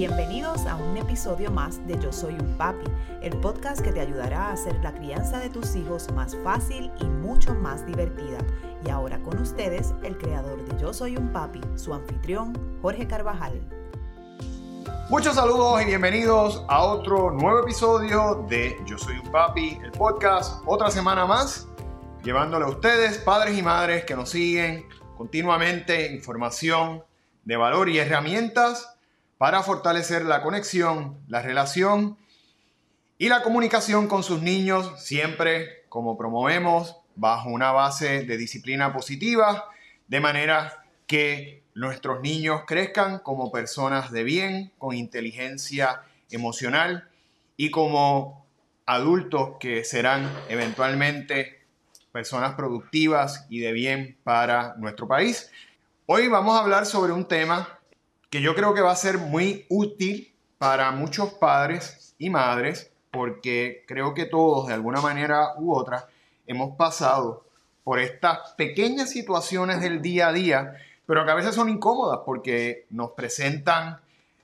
Bienvenidos a un episodio más de Yo Soy un Papi, el podcast que te ayudará a hacer la crianza de tus hijos más fácil y mucho más divertida. Y ahora con ustedes, el creador de Yo Soy un Papi, su anfitrión, Jorge Carvajal. Muchos saludos y bienvenidos a otro nuevo episodio de Yo Soy un Papi, el podcast, otra semana más, llevándole a ustedes, padres y madres que nos siguen continuamente, información de valor y herramientas para fortalecer la conexión, la relación y la comunicación con sus niños, siempre como promovemos, bajo una base de disciplina positiva, de manera que nuestros niños crezcan como personas de bien, con inteligencia emocional y como adultos que serán eventualmente personas productivas y de bien para nuestro país. Hoy vamos a hablar sobre un tema que yo creo que va a ser muy útil para muchos padres y madres, porque creo que todos de alguna manera u otra hemos pasado por estas pequeñas situaciones del día a día, pero que a veces son incómodas porque nos presentan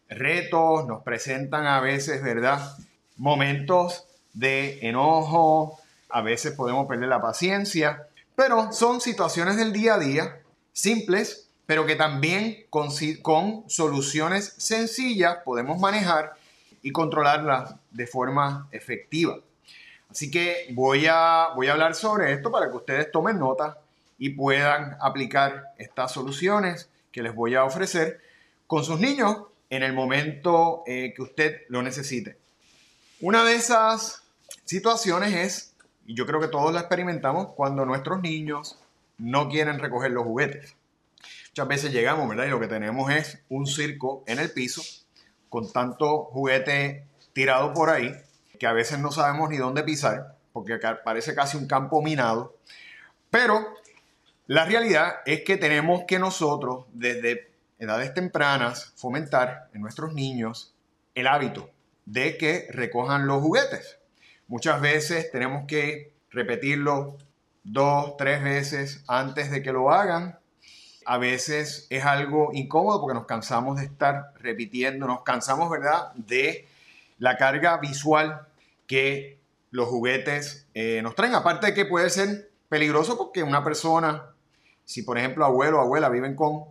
retos, nos presentan a veces, ¿verdad? Momentos de enojo, a veces podemos perder la paciencia, pero son situaciones del día a día simples pero que también con, soluciones sencillas podemos manejar y controlarlas de forma efectiva. Así que voy a, voy a hablar sobre esto para que ustedes tomen nota y puedan aplicar estas soluciones que les voy a ofrecer con sus niños en el momento eh, que usted lo necesite. Una de esas situaciones es, y yo creo que todos la experimentamos, cuando nuestros niños no quieren recoger los juguetes. Muchas veces llegamos, ¿verdad? Y lo que tenemos es un circo en el piso con tanto juguete tirado por ahí que a veces no sabemos ni dónde pisar porque parece casi un campo minado. Pero la realidad es que tenemos que nosotros desde edades tempranas fomentar en nuestros niños el hábito de que recojan los juguetes. Muchas veces tenemos que repetirlo dos, tres veces antes de que lo hagan a veces es algo incómodo porque nos cansamos de estar repitiendo, nos cansamos, ¿verdad?, de la carga visual que los juguetes eh, nos traen. Aparte de que puede ser peligroso porque una persona, si por ejemplo abuelo o abuela viven con,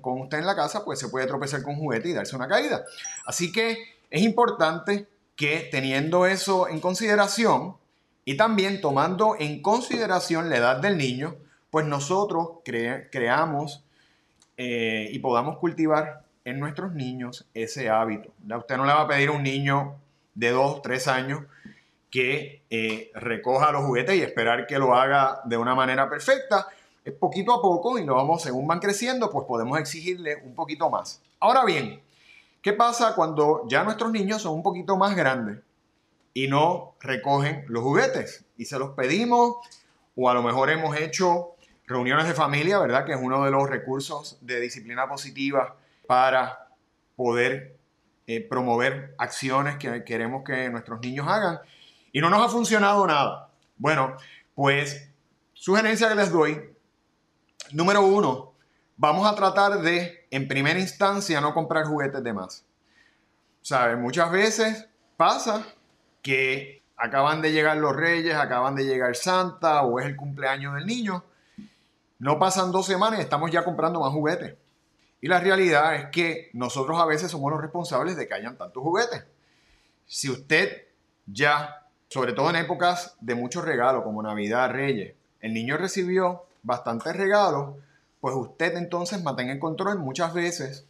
con usted en la casa, pues se puede tropezar con un juguete y darse una caída. Así que es importante que teniendo eso en consideración y también tomando en consideración la edad del niño, pues nosotros creamos eh, y podamos cultivar en nuestros niños ese hábito. Usted no le va a pedir a un niño de 2, 3 años que eh, recoja los juguetes y esperar que lo haga de una manera perfecta. Es poquito a poco y lo vamos, según van creciendo, pues podemos exigirle un poquito más. Ahora bien, ¿qué pasa cuando ya nuestros niños son un poquito más grandes y no recogen los juguetes? Y se los pedimos o a lo mejor hemos hecho reuniones de familia, ¿verdad? Que es uno de los recursos de disciplina positiva para poder eh, promover acciones que queremos que nuestros niños hagan. Y no nos ha funcionado nada. Bueno, pues sugerencia que les doy. Número uno, vamos a tratar de, en primera instancia, no comprar juguetes de más. ¿Sabes? Muchas veces pasa que acaban de llegar los reyes, acaban de llegar Santa o es el cumpleaños del niño no pasan dos semanas y estamos ya comprando más juguetes. Y la realidad es que nosotros a veces somos los responsables de que hayan tantos juguetes. Si usted ya, sobre todo en épocas de muchos regalos como Navidad, Reyes, el niño recibió bastantes regalos, pues usted entonces mantenga el control muchas veces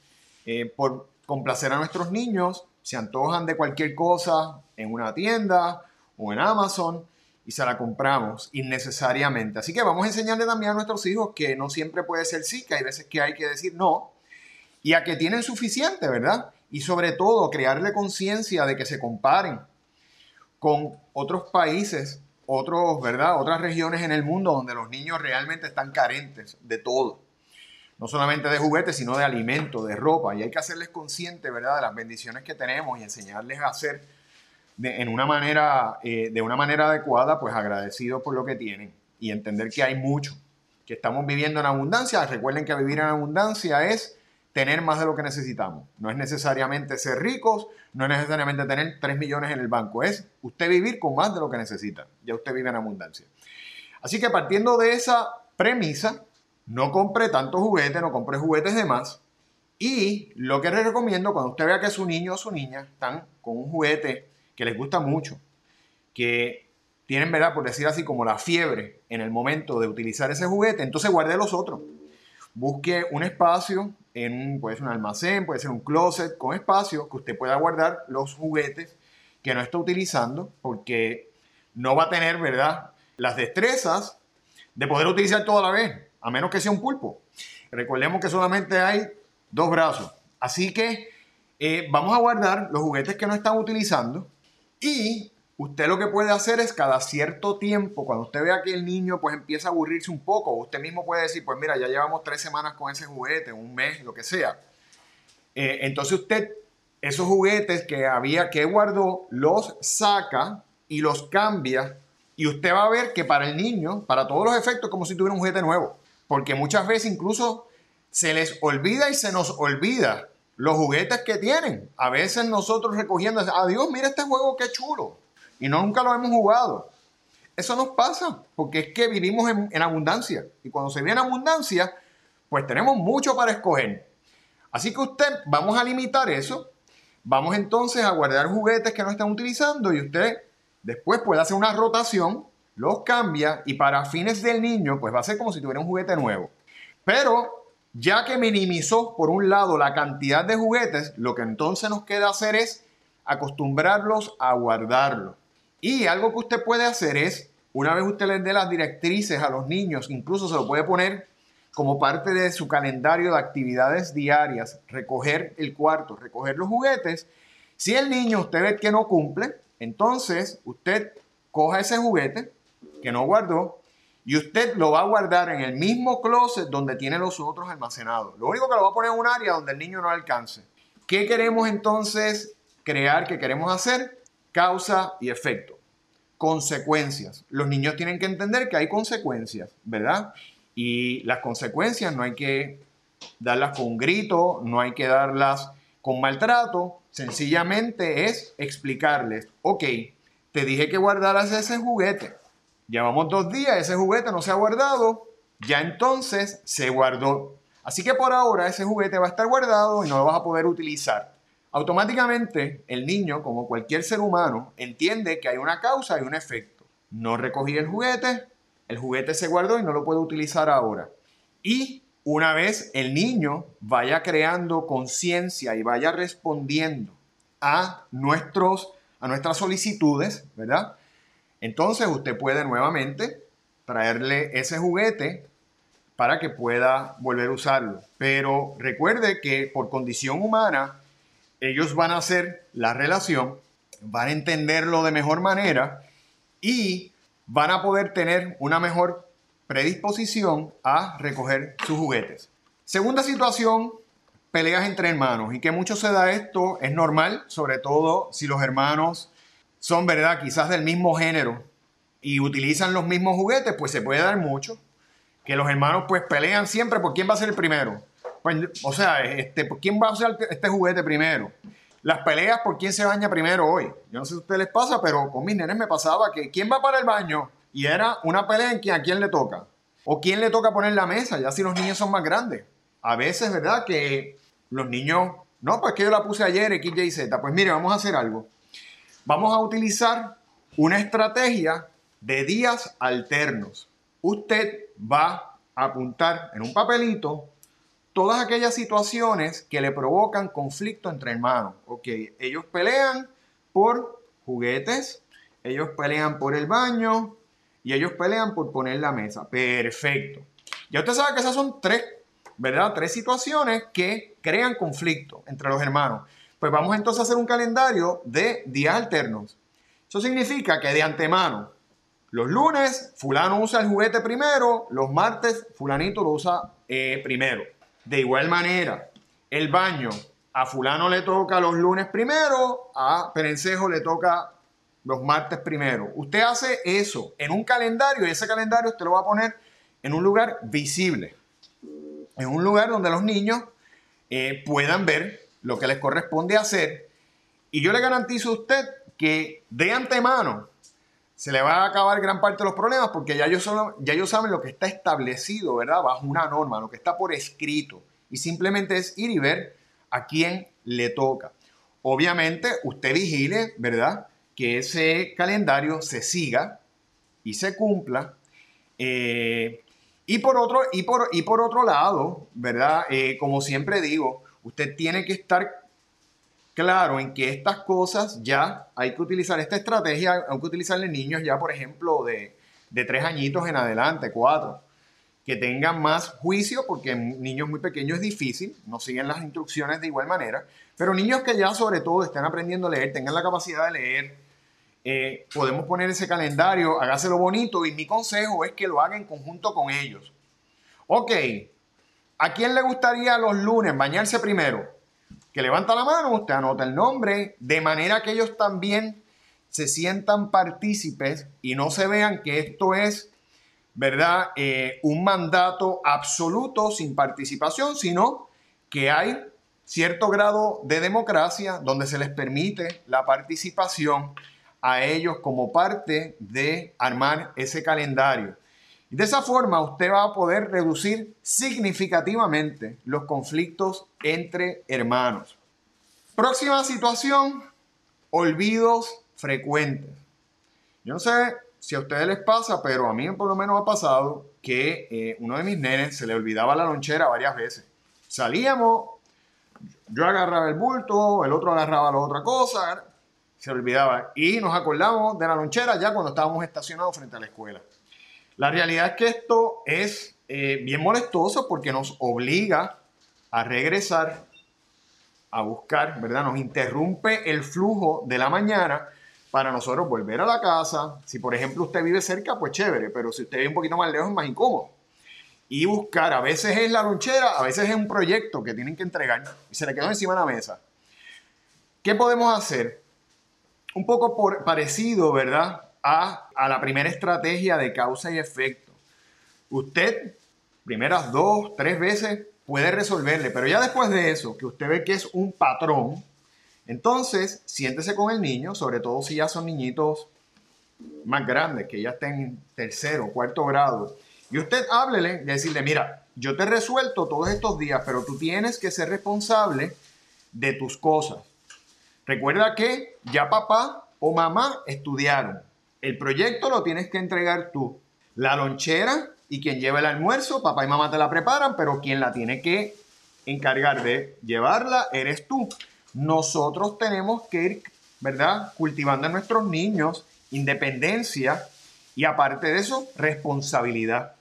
eh, por complacer a nuestros niños, se antojan de cualquier cosa en una tienda o en Amazon y se la compramos innecesariamente. Así que vamos a enseñarle también a nuestros hijos que no siempre puede ser sí, que hay veces que hay que decir no, y a que tienen suficiente, ¿verdad? Y sobre todo, crearle conciencia de que se comparen con otros países, otros, ¿verdad? Otras regiones en el mundo donde los niños realmente están carentes de todo. No solamente de juguetes, sino de alimento, de ropa. Y hay que hacerles conscientes, ¿verdad? De las bendiciones que tenemos y enseñarles a hacer de, en una manera, eh, de una manera adecuada, pues agradecidos por lo que tienen y entender que hay mucho, que estamos viviendo en abundancia. Recuerden que vivir en abundancia es tener más de lo que necesitamos. No es necesariamente ser ricos, no es necesariamente tener 3 millones en el banco, es usted vivir con más de lo que necesita. Ya usted vive en abundancia. Así que partiendo de esa premisa, no compre tantos juguetes, no compre juguetes de más. Y lo que les recomiendo cuando usted vea que su niño o su niña están con un juguete que les gusta mucho, que tienen, ¿verdad? Por decir así, como la fiebre en el momento de utilizar ese juguete, entonces guarde los otros. Busque un espacio en puede ser un almacén, puede ser un closet con espacio que usted pueda guardar los juguetes que no está utilizando porque no va a tener, ¿verdad? Las destrezas de poder utilizar todo a la vez, a menos que sea un pulpo. Recordemos que solamente hay dos brazos. Así que eh, vamos a guardar los juguetes que no están utilizando y usted lo que puede hacer es cada cierto tiempo, cuando usted vea que el niño pues empieza a aburrirse un poco, usted mismo puede decir, pues mira, ya llevamos tres semanas con ese juguete, un mes, lo que sea. Eh, entonces usted esos juguetes que había que guardó, los saca y los cambia y usted va a ver que para el niño, para todos los efectos, como si tuviera un juguete nuevo. Porque muchas veces incluso se les olvida y se nos olvida los juguetes que tienen. A veces nosotros recogiendo, adiós, mira este juego, qué chulo y no nunca lo hemos jugado. Eso nos pasa porque es que vivimos en, abundancia y cuando se viene abundancia, pues tenemos mucho para escoger. Así que usted, vamos a limitar eso. Vamos entonces a guardar juguetes que no están utilizando y usted después puede hacer una rotación, los cambia y para fines del niño, pues va a ser como si tuviera un juguete nuevo. Pero ya que minimizó por un lado la cantidad de juguetes, lo que entonces nos queda hacer es acostumbrarlos a guardarlos. Y algo que usted puede hacer es, una vez usted les dé las directrices a los niños, incluso se lo puede poner como parte de su calendario de actividades diarias, recoger el cuarto, recoger los juguetes. Si el niño usted ve que no cumple, entonces usted coja ese juguete que no guardó y usted lo va a guardar en el mismo closet donde tiene los otros almacenados. Lo único que lo va a poner en un área donde el niño no alcance. ¿Qué queremos entonces crear? ¿Qué queremos hacer? causa y efecto. Consecuencias. Los niños tienen que entender que hay consecuencias, ¿verdad? Y las consecuencias no hay que darlas con grito, no hay que darlas con maltrato, sencillamente es explicarles, ok, te dije que guardaras ese juguete, llevamos dos días, ese juguete no se ha guardado, ya entonces se guardó. Así que por ahora ese juguete va a estar guardado y no lo vas a poder utilizar. Automáticamente el niño, como cualquier ser humano, entiende que hay una causa y un efecto. No recogí el juguete, el juguete se guardó y no lo puedo utilizar ahora. Y una vez el niño vaya creando conciencia y vaya respondiendo a, nuestros, a nuestras solicitudes, ¿verdad? Entonces usted puede nuevamente traerle ese juguete para que pueda volver a usarlo. Pero recuerde que por condición humana, ellos van a hacer la relación, van a entenderlo de mejor manera y van a poder tener una mejor predisposición a recoger sus juguetes. Segunda situación, peleas entre hermanos y que mucho se da esto, es normal, sobre todo si los hermanos son, ¿verdad? Quizás del mismo género y utilizan los mismos juguetes, pues se puede dar mucho. Que los hermanos pues pelean siempre por quién va a ser el primero. Pues, o sea, este, ¿quién va a usar este juguete primero? Las peleas por quién se baña primero hoy. Yo no sé si a ustedes les pasa, pero con mis nenes me pasaba que quién va para el baño y era una pelea en quién, a quién le toca. O quién le toca poner la mesa, ya si los niños son más grandes. A veces, ¿verdad? Que los niños, no, pues que yo la puse ayer, X, Y, Z. Pues mire, vamos a hacer algo. Vamos a utilizar una estrategia de días alternos. Usted va a apuntar en un papelito todas aquellas situaciones que le provocan conflicto entre hermanos. Ok, ellos pelean por juguetes, ellos pelean por el baño y ellos pelean por poner la mesa. Perfecto. Ya usted sabe que esas son tres, ¿verdad? Tres situaciones que crean conflicto entre los hermanos. Pues vamos entonces a hacer un calendario de días alternos. Eso significa que de antemano, los lunes, fulano usa el juguete primero, los martes, fulanito lo usa eh, primero. De igual manera, el baño a fulano le toca los lunes primero, a Perencejo le toca los martes primero. Usted hace eso en un calendario y ese calendario usted lo va a poner en un lugar visible, en un lugar donde los niños eh, puedan ver lo que les corresponde hacer. Y yo le garantizo a usted que de antemano se le va a acabar gran parte de los problemas porque ya ellos, ya ellos saben lo que está establecido, ¿verdad? Bajo una norma, lo que está por escrito. Y simplemente es ir y ver a quién le toca. Obviamente, usted vigile, ¿verdad? Que ese calendario se siga y se cumpla. Eh, y, por otro, y, por, y por otro lado, ¿verdad? Eh, como siempre digo, usted tiene que estar claro en que estas cosas ya hay que utilizar esta estrategia, hay que utilizarle niños ya, por ejemplo, de, de tres añitos en adelante, cuatro que tengan más juicio, porque en niños muy pequeños es difícil, no siguen las instrucciones de igual manera, pero niños que ya sobre todo están aprendiendo a leer, tengan la capacidad de leer, eh, podemos poner ese calendario, hágaselo bonito y mi consejo es que lo haga en conjunto con ellos. Ok, ¿a quién le gustaría los lunes bañarse primero? Que levanta la mano, usted anota el nombre, de manera que ellos también se sientan partícipes y no se vean que esto es ¿verdad? Eh, un mandato absoluto sin participación, sino que hay cierto grado de democracia donde se les permite la participación a ellos como parte de armar ese calendario. De esa forma usted va a poder reducir significativamente los conflictos entre hermanos. Próxima situación, olvidos frecuentes. Yo no sé si a ustedes les pasa, pero a mí por lo menos ha pasado que eh, uno de mis nenes se le olvidaba la lonchera varias veces. Salíamos, yo agarraba el bulto, el otro agarraba la otra cosa, se olvidaba. Y nos acordamos de la lonchera ya cuando estábamos estacionados frente a la escuela. La realidad es que esto es eh, bien molestoso porque nos obliga a regresar, a buscar, ¿verdad? Nos interrumpe el flujo de la mañana para nosotros volver a la casa. Si por ejemplo usted vive cerca, pues chévere, pero si usted vive un poquito más lejos es más incómodo. Y buscar, a veces es la lonchera, a veces es un proyecto que tienen que entregar y se le quedó encima de la mesa. ¿Qué podemos hacer? Un poco por, parecido, ¿verdad? A, la primera estrategia de causa y efecto. Usted, primeras dos, tres veces, puede resolverle, pero ya después de eso, que usted ve que es un patrón, entonces, siéntese con el niño, sobre todo si ya son niñitos más grandes, que ya estén en tercero, cuarto grado, y usted háblele y decirle, mira, yo te he resuelto todos estos días, pero tú tienes que ser responsable de tus cosas. Recuerda que ya papá o mamá estudiaron. El proyecto lo tienes que entregar tú. La lonchera y quien lleva el almuerzo, papá y mamá te la preparan, pero quien la tiene que encargar de llevarla eres tú nosotros tenemos que ir, ¿verdad? Cultivando en nuestros niños independencia y aparte de eso, responsabilidad.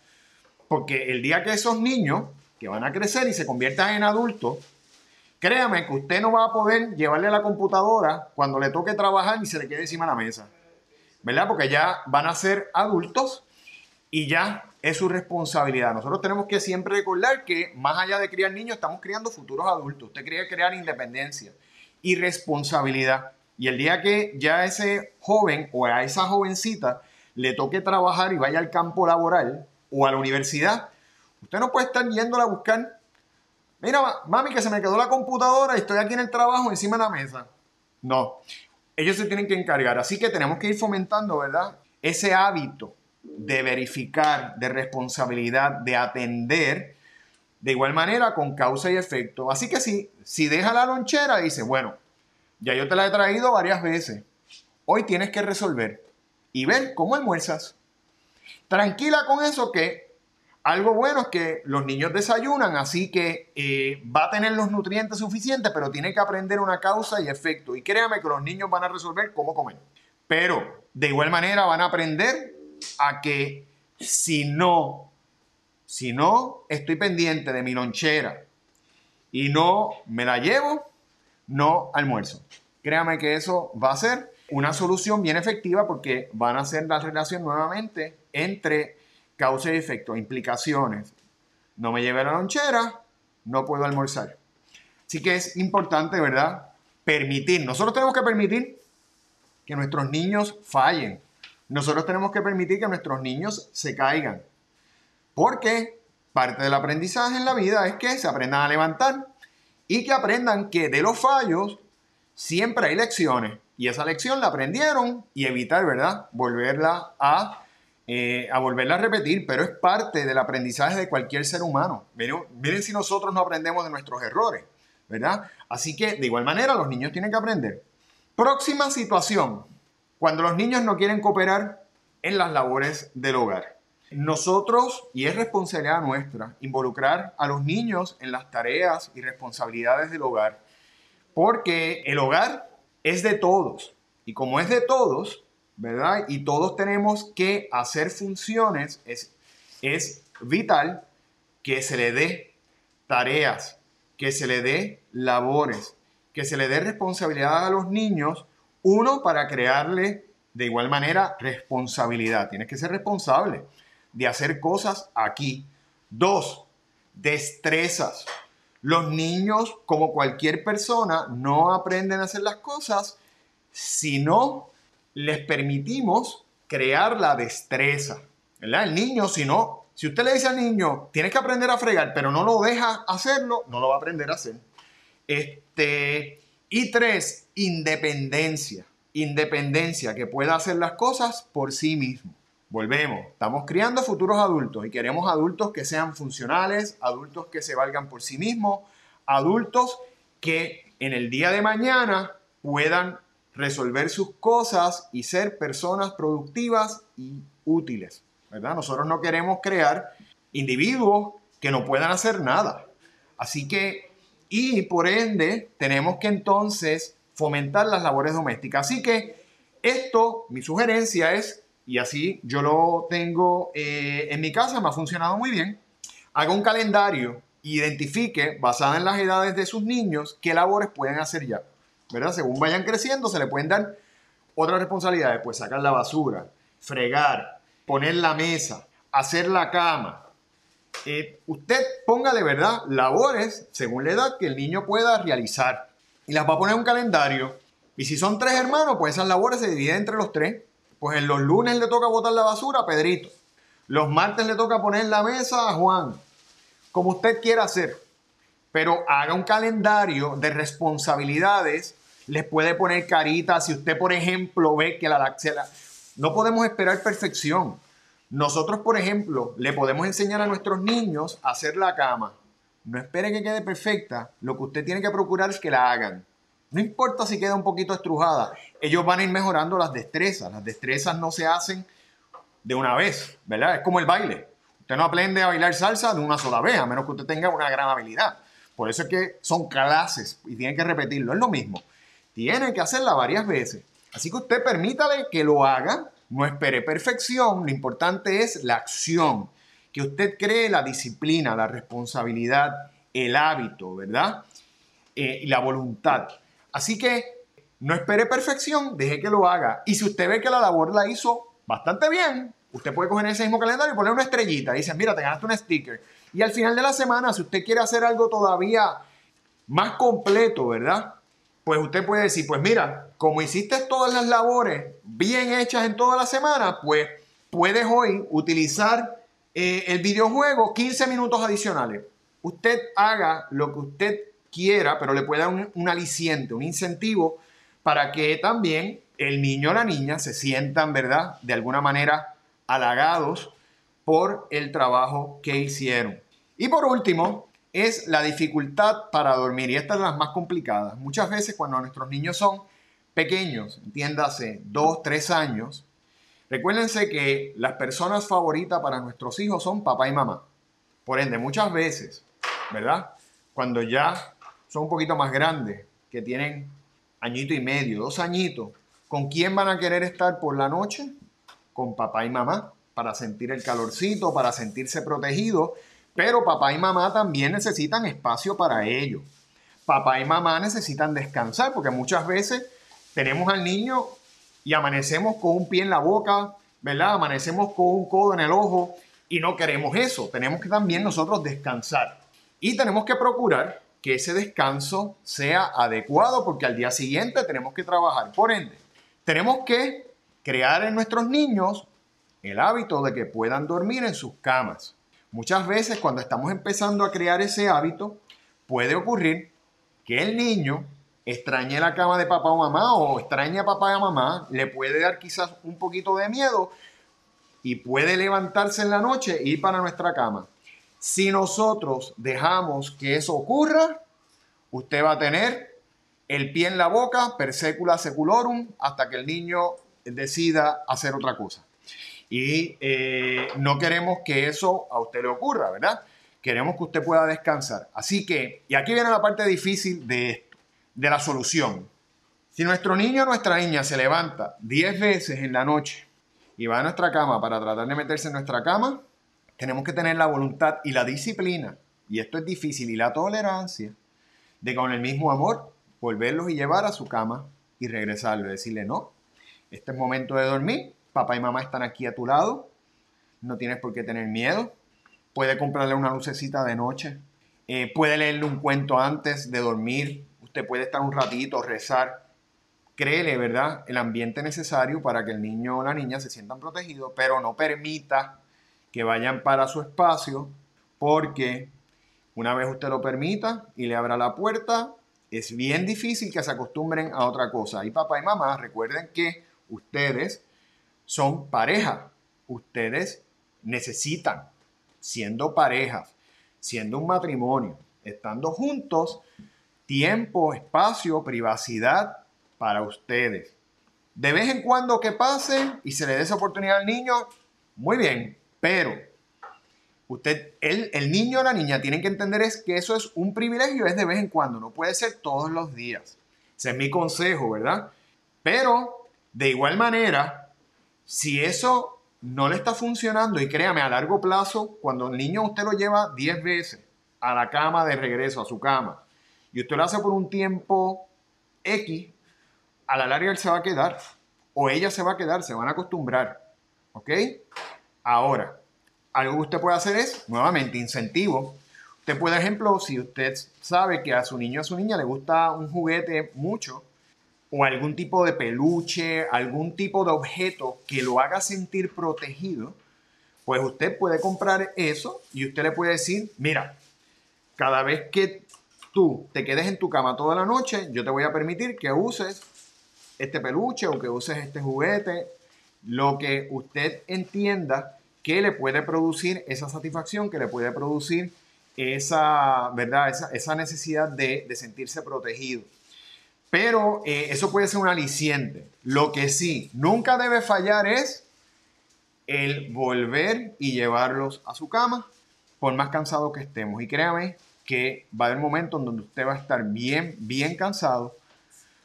Porque el día que esos niños que van a crecer y se conviertan en adultos, créame que usted no va a poder llevarle a la computadora cuando le toque trabajar y se le quede encima de la mesa. ¿Verdad? Porque ya van a ser adultos y ya es su responsabilidad. Nosotros tenemos que siempre recordar que más allá de criar niños, estamos criando futuros adultos. Usted quiere crear independencia y responsabilidad. Y el día que ya ese joven o a esa jovencita le toque trabajar y vaya al campo laboral o a la universidad, usted no puede estar yéndola a buscar. Mira, mami, que se me quedó la computadora y estoy aquí en el trabajo encima de la mesa. No, ellos se tienen que encargar. Así que tenemos que ir fomentando, ¿verdad? Ese hábito de verificar, de responsabilidad, de atender, de igual manera con causa y efecto. Así que si, si deja la lonchera, dice, bueno, ya yo te la he traído varias veces, hoy tienes que resolver y ver cómo almuerzas. Tranquila con eso que algo bueno es que los niños desayunan, así que eh, va a tener los nutrientes suficientes, pero tiene que aprender una causa y efecto. Y créame que los niños van a resolver cómo comer. Pero de igual manera van a aprender a que si no, si no estoy pendiente de mi lonchera y no me la llevo, no almuerzo. Créame que eso va a ser una solución bien efectiva porque van a hacer la relación nuevamente entre causa y efecto, implicaciones. No me lleve la lonchera, no puedo almorzar. Así que es importante, ¿verdad? Permitir. Nosotros tenemos que permitir que nuestros niños fallen. Nosotros tenemos que permitir que nuestros niños se caigan. Porque parte del aprendizaje en la vida es que se aprendan a levantar y que aprendan que de los fallos siempre hay lecciones y esa lección la aprendieron y evitar, ¿verdad? Volverla a, eh, a volverla a repetir, pero es parte del aprendizaje de cualquier ser humano. Miren, miren si nosotros no aprendemos de nuestros errores, ¿verdad? Así que de igual manera los niños tienen que aprender. Próxima situación, cuando los niños no quieren cooperar en las labores del hogar. Nosotros, y es responsabilidad nuestra, involucrar a los niños en las tareas y responsabilidades del hogar, porque el hogar es de todos. Y como es de todos, ¿verdad? Y todos tenemos que hacer funciones, es, es vital que se le dé tareas, que se le dé labores, que se le dé responsabilidad a los niños, uno, para crearle de igual manera responsabilidad. Tienes que ser responsable de hacer cosas aquí. Dos, destrezas. Los niños, como cualquier persona, no aprenden a hacer las cosas si no les permitimos crear la destreza. El niño, si no, si usted le dice al niño, tienes que aprender a fregar, pero no lo deja hacerlo, no lo va a aprender a hacer. Este, y tres, independencia. Independencia, que pueda hacer las cosas por sí mismo. Volvemos, estamos criando futuros adultos y queremos adultos que sean funcionales, adultos que se valgan por sí mismos, adultos que en el día de mañana puedan resolver sus cosas y ser personas productivas y útiles. ¿verdad? Nosotros no queremos crear individuos que no puedan hacer nada. Así que, y por ende, tenemos que entonces fomentar las labores domésticas. Así que esto, mi sugerencia es y así yo lo tengo eh, en mi casa, me ha funcionado muy bien. Haga un calendario, identifique, basada en las edades de sus niños, qué labores pueden hacer ya. ¿Verdad? Según vayan creciendo, se le pueden dar otras responsabilidades, pues sacar la basura, fregar, poner la mesa, hacer la cama. Eh, usted póngale, ¿verdad? Labores según la edad que el niño pueda realizar. Y las va a poner en un calendario. Y si son tres hermanos, pues esas labores se dividen entre los tres. Pues en los lunes le toca botar la basura a Pedrito. Los martes le toca poner la mesa a Juan. Como usted quiera hacer. Pero haga un calendario de responsabilidades. Les puede poner caritas. Si usted, por ejemplo, ve que la, la no podemos esperar perfección. Nosotros, por ejemplo, le podemos enseñar a nuestros niños a hacer la cama. No espere que quede perfecta. Lo que usted tiene que procurar es que la hagan. No importa si queda un poquito estrujada, ellos van a ir mejorando las destrezas. Las destrezas no se hacen de una vez, ¿verdad? Es como el baile. Usted no aprende a bailar salsa de una sola vez, a menos que usted tenga una gran habilidad. Por eso es que son clases y tienen que repetirlo. Es lo mismo. Tiene que hacerla varias veces. Así que usted permítale que lo haga. No espere perfección. Lo importante es la acción. Que usted cree la disciplina, la responsabilidad, el hábito, ¿verdad? Eh, y la voluntad. Así que no espere perfección, deje que lo haga. Y si usted ve que la labor la hizo bastante bien, usted puede coger ese mismo calendario y poner una estrellita. Dice, mira, te ganaste un sticker. Y al final de la semana, si usted quiere hacer algo todavía más completo, ¿verdad? Pues usted puede decir, pues mira, como hiciste todas las labores bien hechas en toda la semana, pues puedes hoy utilizar eh, el videojuego 15 minutos adicionales. Usted haga lo que usted quiera, pero le puede dar un, aliciente, un incentivo para que también el niño o la niña se sientan, ¿verdad? De alguna manera halagados por el trabajo que hicieron. Y por último, es la dificultad para dormir. Y esta es las más complicadas. Muchas veces cuando nuestros niños son pequeños, entiéndase, dos, tres años, recuérdense que las personas favoritas para nuestros hijos son papá y mamá. Por ende, muchas veces, ¿verdad? Cuando ya son un poquito más grandes, que tienen añito y medio, dos añitos, ¿con quién van a querer estar por la noche? Con papá y mamá, para sentir el calorcito, para sentirse protegidos, pero papá y mamá también necesitan espacio para ello. Papá y mamá necesitan descansar, porque muchas veces tenemos al niño y amanecemos con un pie en la boca, ¿verdad? Amanecemos con un codo en el ojo y no queremos eso. Tenemos que también nosotros descansar. Y tenemos que procurar que ese descanso sea adecuado porque al día siguiente tenemos que trabajar. Por ende, tenemos que crear en nuestros niños el hábito de que puedan dormir en sus camas. Muchas veces cuando estamos empezando a crear ese hábito, puede ocurrir que el niño extrañe la cama de papá o mamá o extraña a papá o mamá, le puede dar quizás un poquito de miedo y puede levantarse en la noche e ir para nuestra cama. Si nosotros dejamos que eso ocurra, usted va a tener el pie en la boca, per secula seculorum, hasta que el niño decida hacer otra cosa. Y eh, no queremos que eso a usted le ocurra, ¿verdad? Queremos que usted pueda descansar. Así que, y aquí viene la parte difícil de esto, de la solución. Si nuestro niño o nuestra niña se levanta 10 veces en la noche y va a nuestra cama para tratar de meterse en nuestra cama, tenemos que tener la voluntad y la disciplina, y esto es difícil, y la tolerancia, de con el mismo amor volverlos y llevar a su cama y regresarlo, decirle, no, este es momento de dormir, papá y mamá están aquí a tu lado, no tienes por qué tener miedo, puede comprarle una lucecita de noche, eh, puede leerle un cuento antes de dormir, usted puede estar un ratito, rezar, créele, ¿verdad?, el ambiente necesario para que el niño o la niña se sientan protegidos, pero no permita que vayan para su espacio porque una vez usted lo permita y le abra la puerta, es bien difícil que se acostumbren a otra cosa. Y papá y mamá, recuerden que ustedes son pareja. Ustedes necesitan, siendo parejas, siendo un matrimonio, estando juntos, tiempo, espacio, privacidad para ustedes. De vez en cuando que pase y se le dé esa oportunidad al niño, muy bien, pero usted, el, el niño o la niña tienen que entender es que eso es un privilegio, es de vez en cuando, no puede ser todos los días. Ese es mi consejo, ¿verdad? Pero de igual manera, si eso no le está funcionando, y créame, a largo plazo, cuando el niño usted lo lleva 10 veces a la cama de regreso, a su cama, y usted lo hace por un tiempo X, a la larga él se va a quedar, o ella se va a quedar, se van a acostumbrar, ¿ok? Ahora, algo que usted puede hacer es, nuevamente, incentivo. Usted puede, ejemplo, si usted sabe que a su niño o a su niña le gusta un juguete mucho, o algún tipo de peluche, algún tipo de objeto que lo haga sentir protegido, pues usted puede comprar eso y usted le puede decir, mira, cada vez que tú te quedes en tu cama toda la noche, yo te voy a permitir que uses este peluche o que uses este juguete, lo que usted entienda que le puede producir esa satisfacción, que le puede producir esa, ¿verdad? esa, necesidad de, sentirse protegido. Pero eh, eso puede ser un aliciente. Lo que sí, nunca debe fallar es el volver y llevarlos a su cama, por más cansado que estemos. Y créame que va a haber momentos donde usted va a estar bien, bien cansado,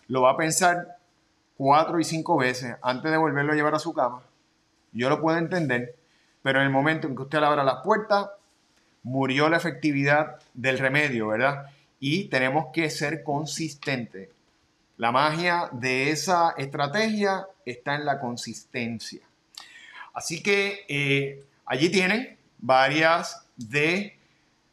lo va a pensar cuatro y cinco veces antes de volverlo a llevar a su cama. Yo lo puedo entender, pero en el momento en que usted abra las puertas, murió la efectividad del remedio, ¿verdad? Y tenemos que ser consistentes. La magia de esa estrategia está en la consistencia. Así que eh, allí tienen varias de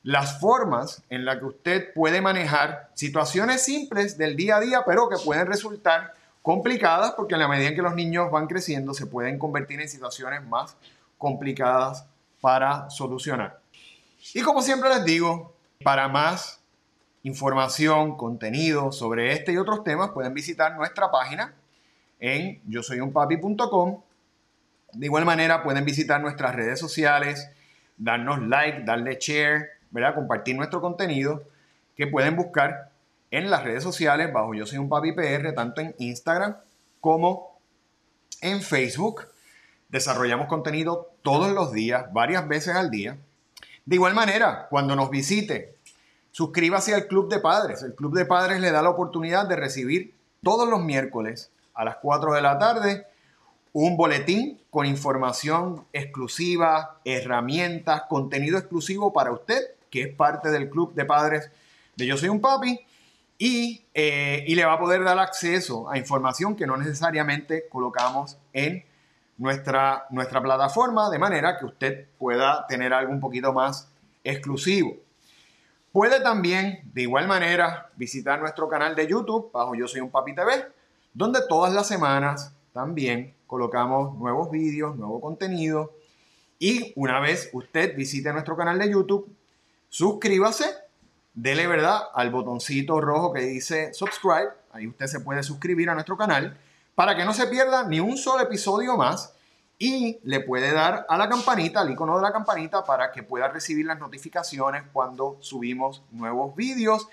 las formas en las que usted puede manejar situaciones simples del día a día, pero que pueden resultar complicadas porque en la medida en que los niños van creciendo se pueden convertir en situaciones más complicadas para solucionar. Y como siempre les digo, para más información, contenido sobre este y otros temas, pueden visitar nuestra página en yo soy un papi.com. De igual manera, pueden visitar nuestras redes sociales, darnos like, darle share, ¿verdad? compartir nuestro contenido, que pueden buscar en las redes sociales bajo Yo Soy un Papi PR, tanto en Instagram como en Facebook. Desarrollamos contenido todos los días, varias veces al día. De igual manera, cuando nos visite, suscríbase al Club de Padres. El Club de Padres le da la oportunidad de recibir todos los miércoles a las 4 de la tarde un boletín con información exclusiva, herramientas, contenido exclusivo para usted, que es parte del Club de Padres de Yo Soy un Papi. Eh, y, le va a poder dar acceso a información que no necesariamente colocamos en nuestra, nuestra plataforma, de manera que usted pueda tener algo un poquito más exclusivo. Puede también, de igual manera, visitar nuestro canal de YouTube, bajo Yo Soy un Papi TV, donde todas las semanas también colocamos nuevos vídeos, nuevo contenido. Y una vez usted visite nuestro canal de YouTube, suscríbase dele verdad al botoncito rojo que dice subscribe. Ahí usted se puede suscribir a nuestro canal para que no se pierda ni un solo episodio más y le puede dar a la campanita, al icono de la campanita, para que pueda recibir las notificaciones cuando subimos nuevos vídeos.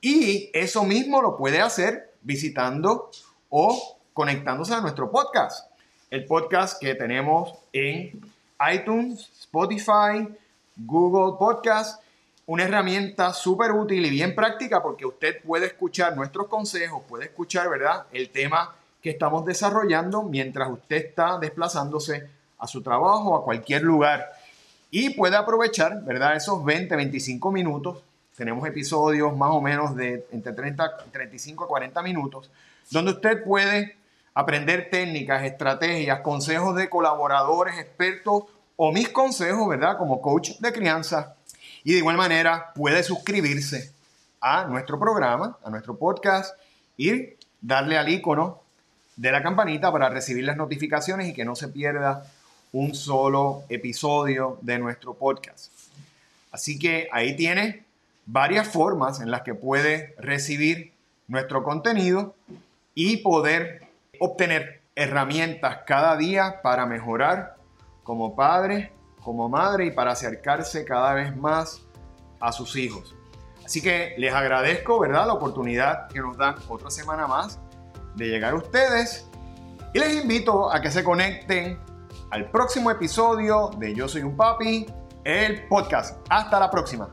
Y eso mismo lo puede hacer visitando o conectándose a nuestro podcast. El podcast que tenemos en iTunes, Spotify, Google Podcast una herramienta súper útil y bien práctica porque usted puede escuchar nuestros consejos, puede escuchar, ¿verdad?, el tema que estamos desarrollando mientras usted está desplazándose a su trabajo, a cualquier lugar. Y puede aprovechar, ¿verdad?, esos 20, 25 minutos. Tenemos episodios más o menos de entre 30, 35 a 40 minutos, donde usted puede aprender técnicas, estrategias, consejos de colaboradores, expertos o mis consejos, ¿verdad?, como coach de crianza y de igual manera puede suscribirse a nuestro programa, a nuestro podcast y darle al icono de la campanita para recibir las notificaciones y que no se pierda un solo episodio de nuestro podcast. Así que ahí tiene varias formas en las que puede recibir nuestro contenido y poder obtener herramientas cada día para mejorar como padre como madre y para acercarse cada vez más a sus hijos. Así que les agradezco, ¿verdad?, la oportunidad que nos dan otra semana más de llegar a ustedes y les invito a que se conecten al próximo episodio de Yo Soy un Papi, el podcast. Hasta la próxima.